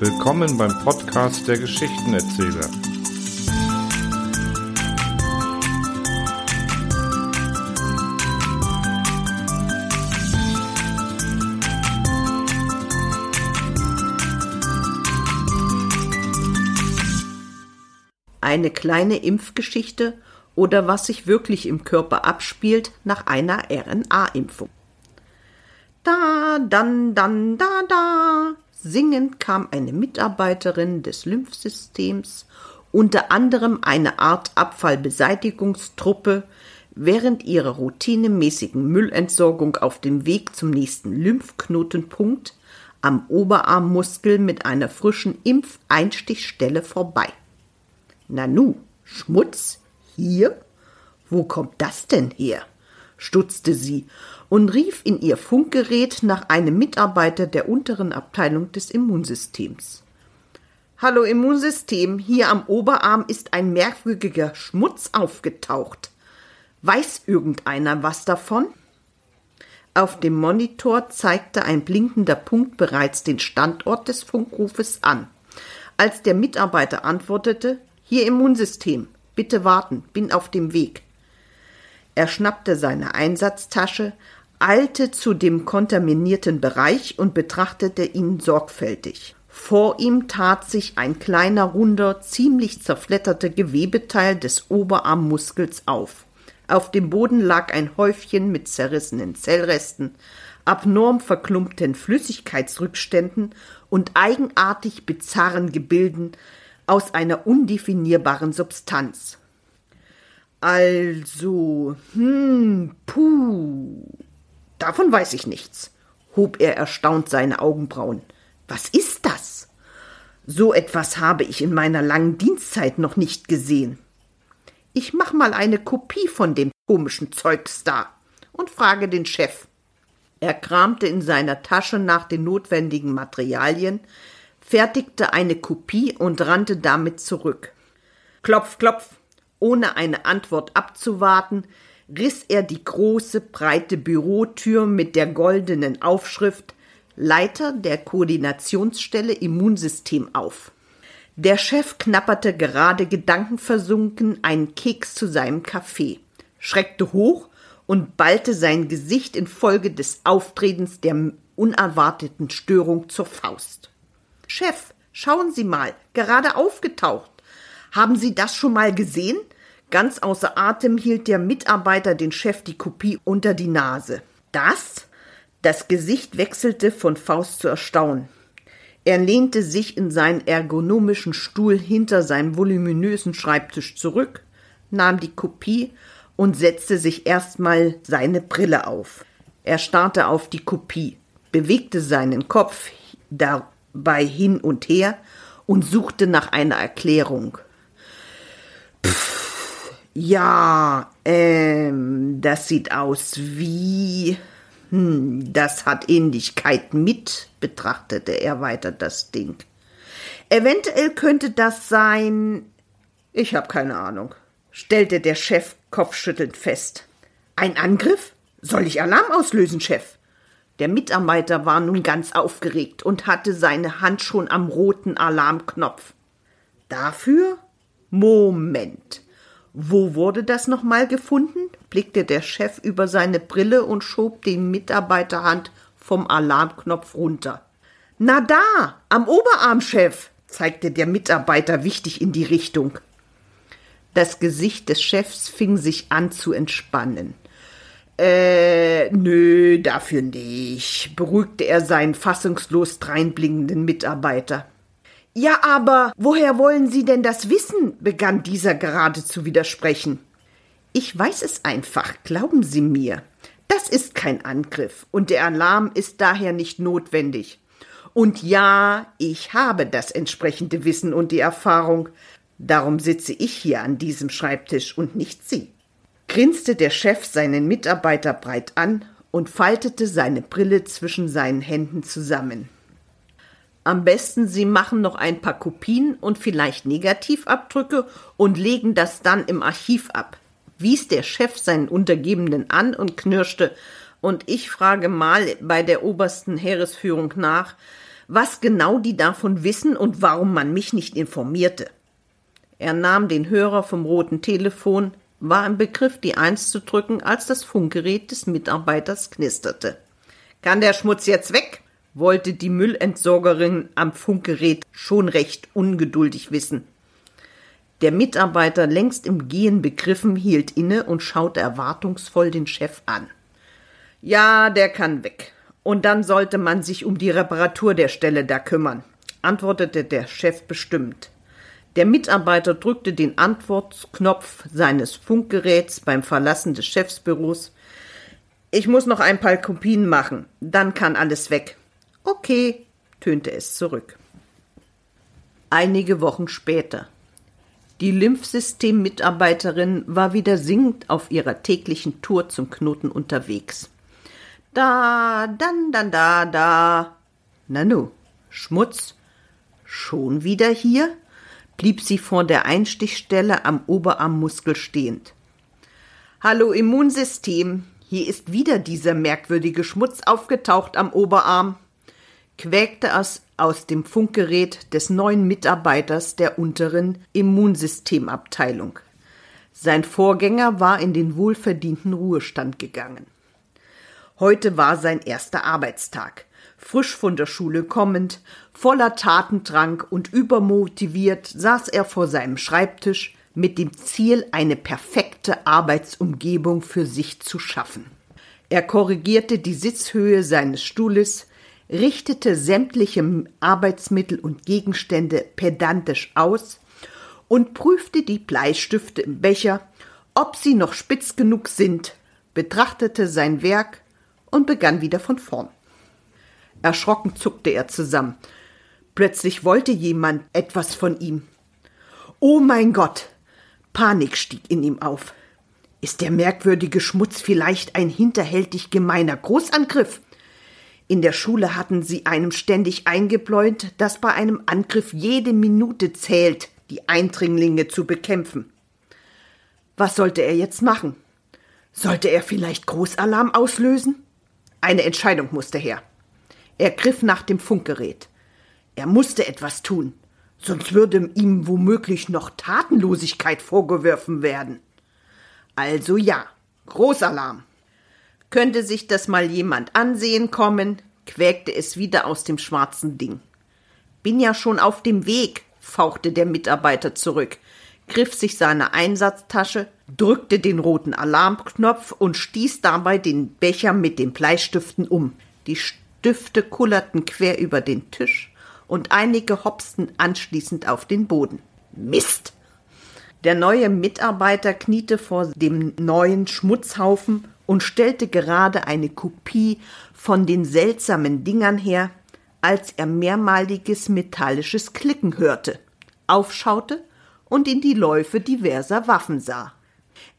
Willkommen beim Podcast der Geschichtenerzähler. Eine kleine Impfgeschichte oder was sich wirklich im Körper abspielt nach einer RNA-Impfung. Da, dann, dann, da, da. Singend kam eine Mitarbeiterin des Lymphsystems, unter anderem eine Art Abfallbeseitigungstruppe, während ihrer routinemäßigen Müllentsorgung auf dem Weg zum nächsten Lymphknotenpunkt am Oberarmmuskel mit einer frischen Impfeinstichstelle vorbei. Nanu, Schmutz? Hier? Wo kommt das denn her? Stutzte sie und rief in ihr Funkgerät nach einem Mitarbeiter der unteren Abteilung des Immunsystems. Hallo Immunsystem, hier am Oberarm ist ein merkwürdiger Schmutz aufgetaucht. Weiß irgendeiner was davon? Auf dem Monitor zeigte ein blinkender Punkt bereits den Standort des Funkrufes an. Als der Mitarbeiter antwortete, hier Immunsystem, bitte warten, bin auf dem Weg. Er schnappte seine Einsatztasche, eilte zu dem kontaminierten Bereich und betrachtete ihn sorgfältig. Vor ihm tat sich ein kleiner, runder, ziemlich zerfletterter Gewebeteil des Oberarmmuskels auf. Auf dem Boden lag ein Häufchen mit zerrissenen Zellresten, abnorm verklumpten Flüssigkeitsrückständen und eigenartig bizarren Gebilden aus einer undefinierbaren Substanz. Also, hm, puh. Davon weiß ich nichts, hob er erstaunt seine Augenbrauen. Was ist das? So etwas habe ich in meiner langen Dienstzeit noch nicht gesehen. Ich mach mal eine Kopie von dem komischen Zeugs da und frage den Chef. Er kramte in seiner Tasche nach den notwendigen Materialien, fertigte eine Kopie und rannte damit zurück. Klopf, klopf, ohne eine Antwort abzuwarten, riss er die große, breite Bürotür mit der goldenen Aufschrift Leiter der Koordinationsstelle Immunsystem auf. Der Chef knapperte gerade gedankenversunken einen Keks zu seinem Kaffee, schreckte hoch und ballte sein Gesicht infolge des Auftretens der unerwarteten Störung zur Faust. Chef, schauen Sie mal, gerade aufgetaucht. Haben Sie das schon mal gesehen? Ganz außer Atem hielt der Mitarbeiter den Chef die Kopie unter die Nase. Das? Das Gesicht wechselte von Faust zu Erstaunen. Er lehnte sich in seinen ergonomischen Stuhl hinter seinem voluminösen Schreibtisch zurück, nahm die Kopie und setzte sich erstmal seine Brille auf. Er starrte auf die Kopie, bewegte seinen Kopf dabei hin und her und suchte nach einer Erklärung. Ja, ähm, das sieht aus wie. Hm, das hat Ähnlichkeit mit, betrachtete er weiter das Ding. Eventuell könnte das sein. Ich habe keine Ahnung, stellte der Chef kopfschüttelnd fest. Ein Angriff? Soll ich Alarm auslösen, Chef? Der Mitarbeiter war nun ganz aufgeregt und hatte seine Hand schon am roten Alarmknopf. Dafür? Moment. Wo wurde das nochmal gefunden? blickte der Chef über seine Brille und schob die Mitarbeiterhand vom Alarmknopf runter. Na da, am Oberarm, Chef, zeigte der Mitarbeiter wichtig in die Richtung. Das Gesicht des Chefs fing sich an zu entspannen. Äh, nö, dafür nicht, beruhigte er seinen fassungslos dreinblickenden Mitarbeiter. Ja, aber woher wollen Sie denn das wissen? begann dieser gerade zu widersprechen. Ich weiß es einfach, glauben Sie mir. Das ist kein Angriff und der Alarm ist daher nicht notwendig. Und ja, ich habe das entsprechende Wissen und die Erfahrung. Darum sitze ich hier an diesem Schreibtisch und nicht Sie. Grinste der Chef seinen Mitarbeiter breit an und faltete seine Brille zwischen seinen Händen zusammen. Am besten, Sie machen noch ein paar Kopien und vielleicht Negativabdrücke und legen das dann im Archiv ab, wies der Chef seinen Untergebenen an und knirschte, und ich frage mal bei der obersten Heeresführung nach, was genau die davon wissen und warum man mich nicht informierte. Er nahm den Hörer vom roten Telefon, war im Begriff, die Eins zu drücken, als das Funkgerät des Mitarbeiters knisterte. Kann der Schmutz jetzt weg? Wollte die Müllentsorgerin am Funkgerät schon recht ungeduldig wissen. Der Mitarbeiter, längst im Gehen begriffen, hielt inne und schaute erwartungsvoll den Chef an. Ja, der kann weg. Und dann sollte man sich um die Reparatur der Stelle da kümmern, antwortete der Chef bestimmt. Der Mitarbeiter drückte den Antwortknopf seines Funkgeräts beim Verlassen des Chefsbüros. Ich muss noch ein paar Kopien machen, dann kann alles weg. Okay, tönte es zurück. Einige Wochen später. Die Lymphsystem-Mitarbeiterin war wieder singend auf ihrer täglichen Tour zum Knoten unterwegs. Da, dann, dann, da, da. Nanu, Schmutz. Schon wieder hier? blieb sie vor der Einstichstelle am Oberarmmuskel stehend. Hallo Immunsystem, hier ist wieder dieser merkwürdige Schmutz aufgetaucht am Oberarm, quäkte es aus dem Funkgerät des neuen Mitarbeiters der unteren Immunsystemabteilung. Sein Vorgänger war in den wohlverdienten Ruhestand gegangen. Heute war sein erster Arbeitstag frisch von der Schule kommend, voller Tatendrang und übermotiviert saß er vor seinem Schreibtisch mit dem Ziel, eine perfekte Arbeitsumgebung für sich zu schaffen. Er korrigierte die Sitzhöhe seines Stuhles, richtete sämtliche Arbeitsmittel und Gegenstände pedantisch aus und prüfte die Bleistifte im Becher, ob sie noch spitz genug sind, betrachtete sein Werk und begann wieder von vorn. Erschrocken zuckte er zusammen. Plötzlich wollte jemand etwas von ihm. Oh mein Gott! Panik stieg in ihm auf. Ist der merkwürdige Schmutz vielleicht ein hinterhältig gemeiner Großangriff? In der Schule hatten sie einem ständig eingebläut, dass bei einem Angriff jede Minute zählt, die Eindringlinge zu bekämpfen. Was sollte er jetzt machen? Sollte er vielleicht Großalarm auslösen? Eine Entscheidung musste her. Er griff nach dem Funkgerät. Er musste etwas tun, sonst würde ihm womöglich noch Tatenlosigkeit vorgeworfen werden. Also ja, Großalarm. Könnte sich das mal jemand ansehen kommen, quäkte es wieder aus dem schwarzen Ding. Bin ja schon auf dem Weg, fauchte der Mitarbeiter zurück, griff sich seine Einsatztasche, drückte den roten Alarmknopf und stieß dabei den Becher mit den Bleistiften um. Die Stifte kullerten quer über den Tisch und einige hopsten anschließend auf den Boden. Mist! Der neue Mitarbeiter kniete vor dem neuen Schmutzhaufen und stellte gerade eine Kopie von den seltsamen Dingern her, als er mehrmaliges metallisches Klicken hörte, aufschaute und in die Läufe diverser Waffen sah.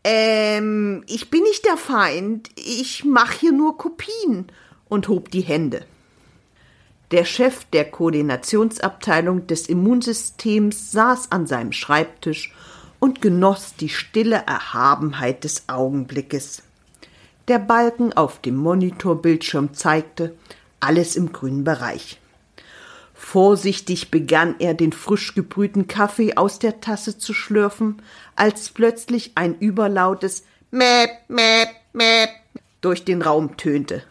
Ähm, ich bin nicht der Feind, ich mach hier nur Kopien, und hob die Hände. Der Chef der Koordinationsabteilung des Immunsystems saß an seinem Schreibtisch und genoss die stille Erhabenheit des Augenblickes. Der Balken auf dem Monitorbildschirm zeigte alles im grünen Bereich. Vorsichtig begann er den frisch gebrühten Kaffee aus der Tasse zu schlürfen, als plötzlich ein überlautes Mäp, Mäp, Mäp durch den Raum tönte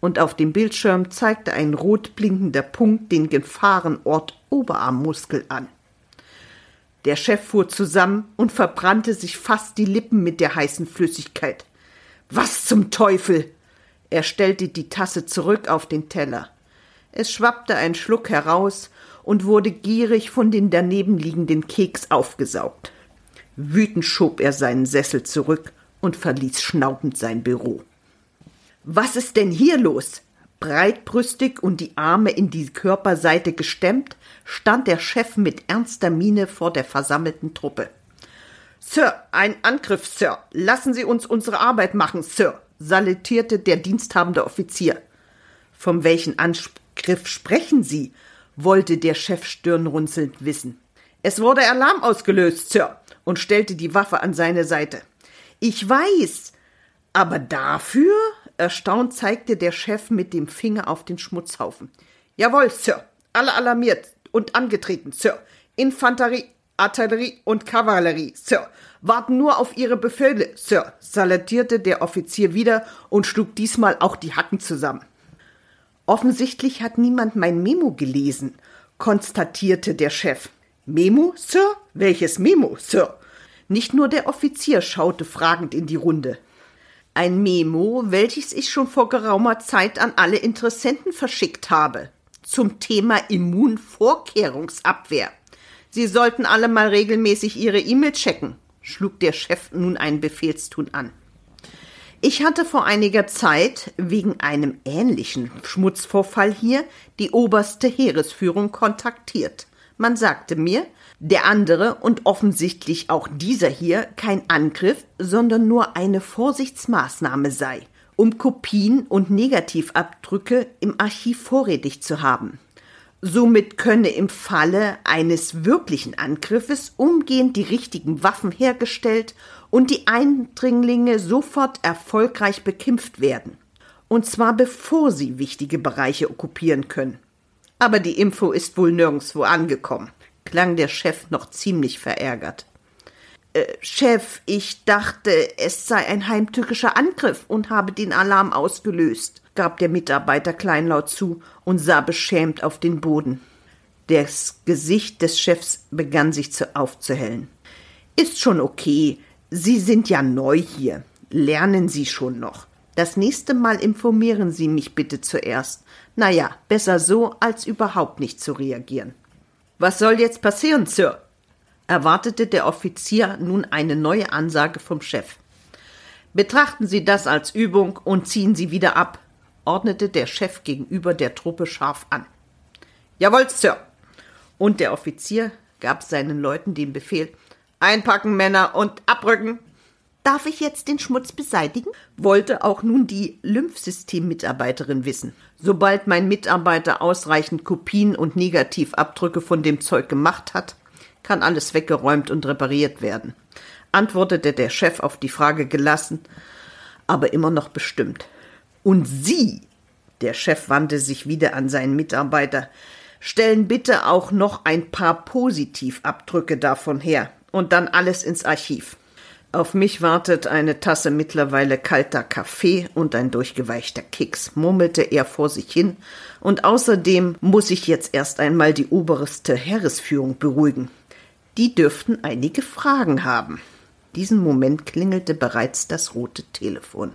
und auf dem Bildschirm zeigte ein rot blinkender Punkt den Gefahrenort Oberarmmuskel an. Der Chef fuhr zusammen und verbrannte sich fast die Lippen mit der heißen Flüssigkeit. Was zum Teufel! Er stellte die Tasse zurück auf den Teller. Es schwappte ein Schluck heraus und wurde gierig von den daneben liegenden Keks aufgesaugt. Wütend schob er seinen Sessel zurück und verließ schnaubend sein Büro. Was ist denn hier los? Breitbrüstig und die Arme in die Körperseite gestemmt, stand der Chef mit ernster Miene vor der versammelten Truppe. Sir, ein Angriff, Sir. Lassen Sie uns unsere Arbeit machen, Sir, salutierte der diensthabende Offizier. Von welchen Angriff sprechen Sie? wollte der Chef stirnrunzelnd wissen. Es wurde Alarm ausgelöst, Sir, und stellte die Waffe an seine Seite. Ich weiß, aber dafür Erstaunt zeigte der Chef mit dem Finger auf den Schmutzhaufen. Jawohl, Sir. alle alarmiert und angetreten, Sir. Infanterie, Artillerie und Kavallerie, Sir. Warten nur auf Ihre Befehle, Sir, salutierte der Offizier wieder und schlug diesmal auch die Hacken zusammen. Offensichtlich hat niemand mein Memo gelesen, konstatierte der Chef. Memo, Sir? Welches Memo, Sir? Nicht nur der Offizier schaute fragend in die Runde. Ein Memo, welches ich schon vor geraumer Zeit an alle Interessenten verschickt habe. Zum Thema Immunvorkehrungsabwehr. Sie sollten alle mal regelmäßig Ihre E-Mail checken, schlug der Chef nun einen Befehlstun an. Ich hatte vor einiger Zeit wegen einem ähnlichen Schmutzvorfall hier die oberste Heeresführung kontaktiert. Man sagte mir, der andere und offensichtlich auch dieser hier kein Angriff, sondern nur eine Vorsichtsmaßnahme sei, um Kopien und Negativabdrücke im Archiv vorrätig zu haben. Somit könne im Falle eines wirklichen Angriffes umgehend die richtigen Waffen hergestellt und die Eindringlinge sofort erfolgreich bekämpft werden. Und zwar bevor sie wichtige Bereiche okkupieren können. Aber die Info ist wohl nirgendwo angekommen, klang der Chef noch ziemlich verärgert. Äh, Chef, ich dachte, es sei ein heimtückischer Angriff und habe den Alarm ausgelöst, gab der Mitarbeiter kleinlaut zu und sah beschämt auf den Boden. Das Gesicht des Chefs begann sich zu aufzuhellen. Ist schon okay. Sie sind ja neu hier. Lernen Sie schon noch. Das nächste Mal informieren Sie mich bitte zuerst. Na ja, besser so, als überhaupt nicht zu reagieren. Was soll jetzt passieren, Sir? erwartete der Offizier nun eine neue Ansage vom Chef. Betrachten Sie das als Übung und ziehen Sie wieder ab, ordnete der Chef gegenüber der Truppe scharf an. Jawohl, Sir. Und der Offizier gab seinen Leuten den Befehl Einpacken, Männer, und abrücken. Darf ich jetzt den Schmutz beseitigen? wollte auch nun die Lymphsystem-Mitarbeiterin wissen. Sobald mein Mitarbeiter ausreichend Kopien und Negativabdrücke von dem Zeug gemacht hat, kann alles weggeräumt und repariert werden, antwortete der Chef auf die Frage gelassen, aber immer noch bestimmt. Und Sie, der Chef wandte sich wieder an seinen Mitarbeiter, stellen bitte auch noch ein paar Positivabdrücke davon her und dann alles ins Archiv. Auf mich wartet eine Tasse mittlerweile kalter Kaffee und ein durchgeweichter Keks, murmelte er vor sich hin, und außerdem muss ich jetzt erst einmal die oberste Heeresführung beruhigen. Die dürften einige Fragen haben. Diesen Moment klingelte bereits das rote Telefon.